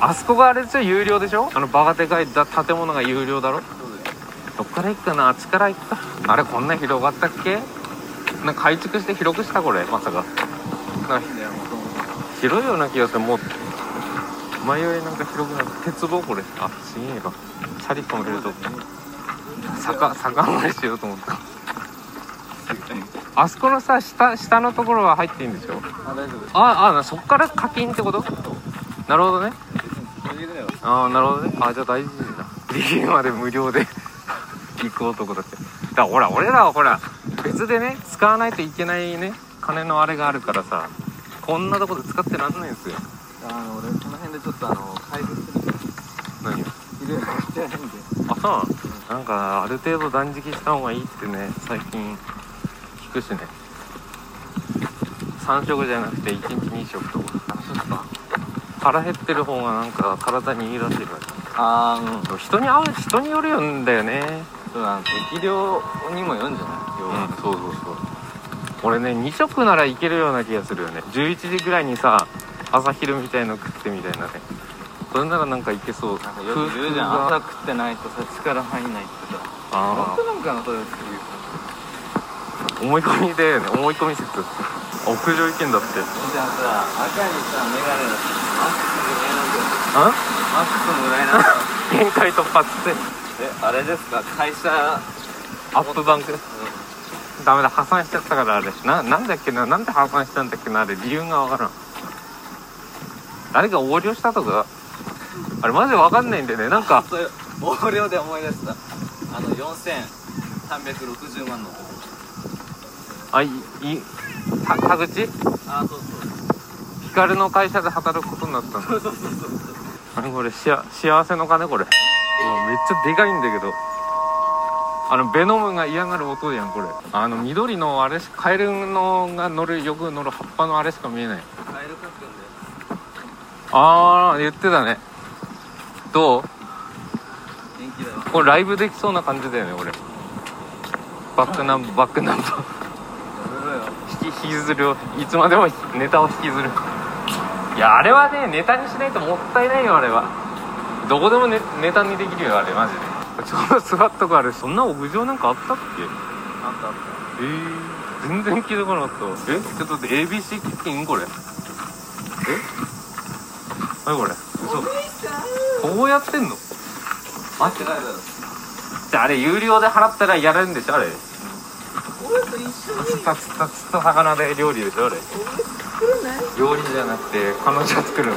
あそこがあれでしょ有料でしょ？あのバカでかいだ建物が有料だろ？どっから行くかな？あっちから行くか？あれこんな広がったっけ？な改築して広くしたこれまさか。広いような気がする。もう迷いなんか広くなる鉄道これ。あすげえなチャリコン見ると。坂坂上がりしようと思った。あそこのさ下下のところは入っていいんでしょ？あ大丈夫ああそっから課金ってこと？なるほどねああなるほどね。あじゃあ大事だ。D まで無料で。行く男だってだからほら俺らはほら別でね使わないといけないね金のあれがあるからさこんなとこで使ってらんないんですよ。あの俺この辺でちょっとあの開封する何をいろいろ買ってないんで。あそうなんかある程度断食した方がいいってね最近聞くしね。3食じゃなくて1日2食とか。あそっか腹減ってる方がなんか体にいいらしいから。あーうん。人に合う人によるんだよね。そうだ適量にもよるんじゃない？要うんは、そうそうそう。俺ね2食ならいけるような気がするよね。11時ぐらいにさ朝昼みたいの食ってみたいなね。それならなんかいけそう。なんかよく言うじゃん朝食ってないとさ力入んないってさあ本当なんかなそれっていう。あ思い込みで、ね、思い込み説屋上行けんだって。じゃあさ赤にさメガネだってマックスぐらいなんだよ。あ？マックスぐらいなんだよ。限界突破っつってえあれですか会社アップバンク？ダメだ破産しちゃったからあれな。なんだっけななんで破産したんだっけなあれ理由がわからん。誰か横領したとか？あれマジでわかんないんだよね。なんか横領で思い出した。あの4360万のあいいた田口あそうそう。ヒカルの会社で働くことになったんだそうそうそうそう。何これしあ幸せの金これ。うわめっちゃでかいんだけど。あのベノムが嫌がる音やんこれ。あの緑のあれしカエルのが乗るよく乗る葉っぱのあれしか見えない。カエル描くんだよ。ああ言ってたね。どう？元気だよこれライブできそうな感じだよね俺バックナンバーバックナンバー引き引きずるよ。いつまでもネタを引きずる。いやあれはねネタにしないともったいないよあれは。どこでもネネタにできるよあれマジで。ちょうど座っとくあれそんな屋上なんかあったっけ？あったあっえー、全然気づかなかった。わえ？ちょっと待って ABC キッチンこれ。え？何これ？嘘。こうやってんの？た待って。ないだろじゃああれ有料で払ったらやれるんでしょあれ釣った釣った釣った魚で料理でしょあれ。料理じゃなくて彼女は作るの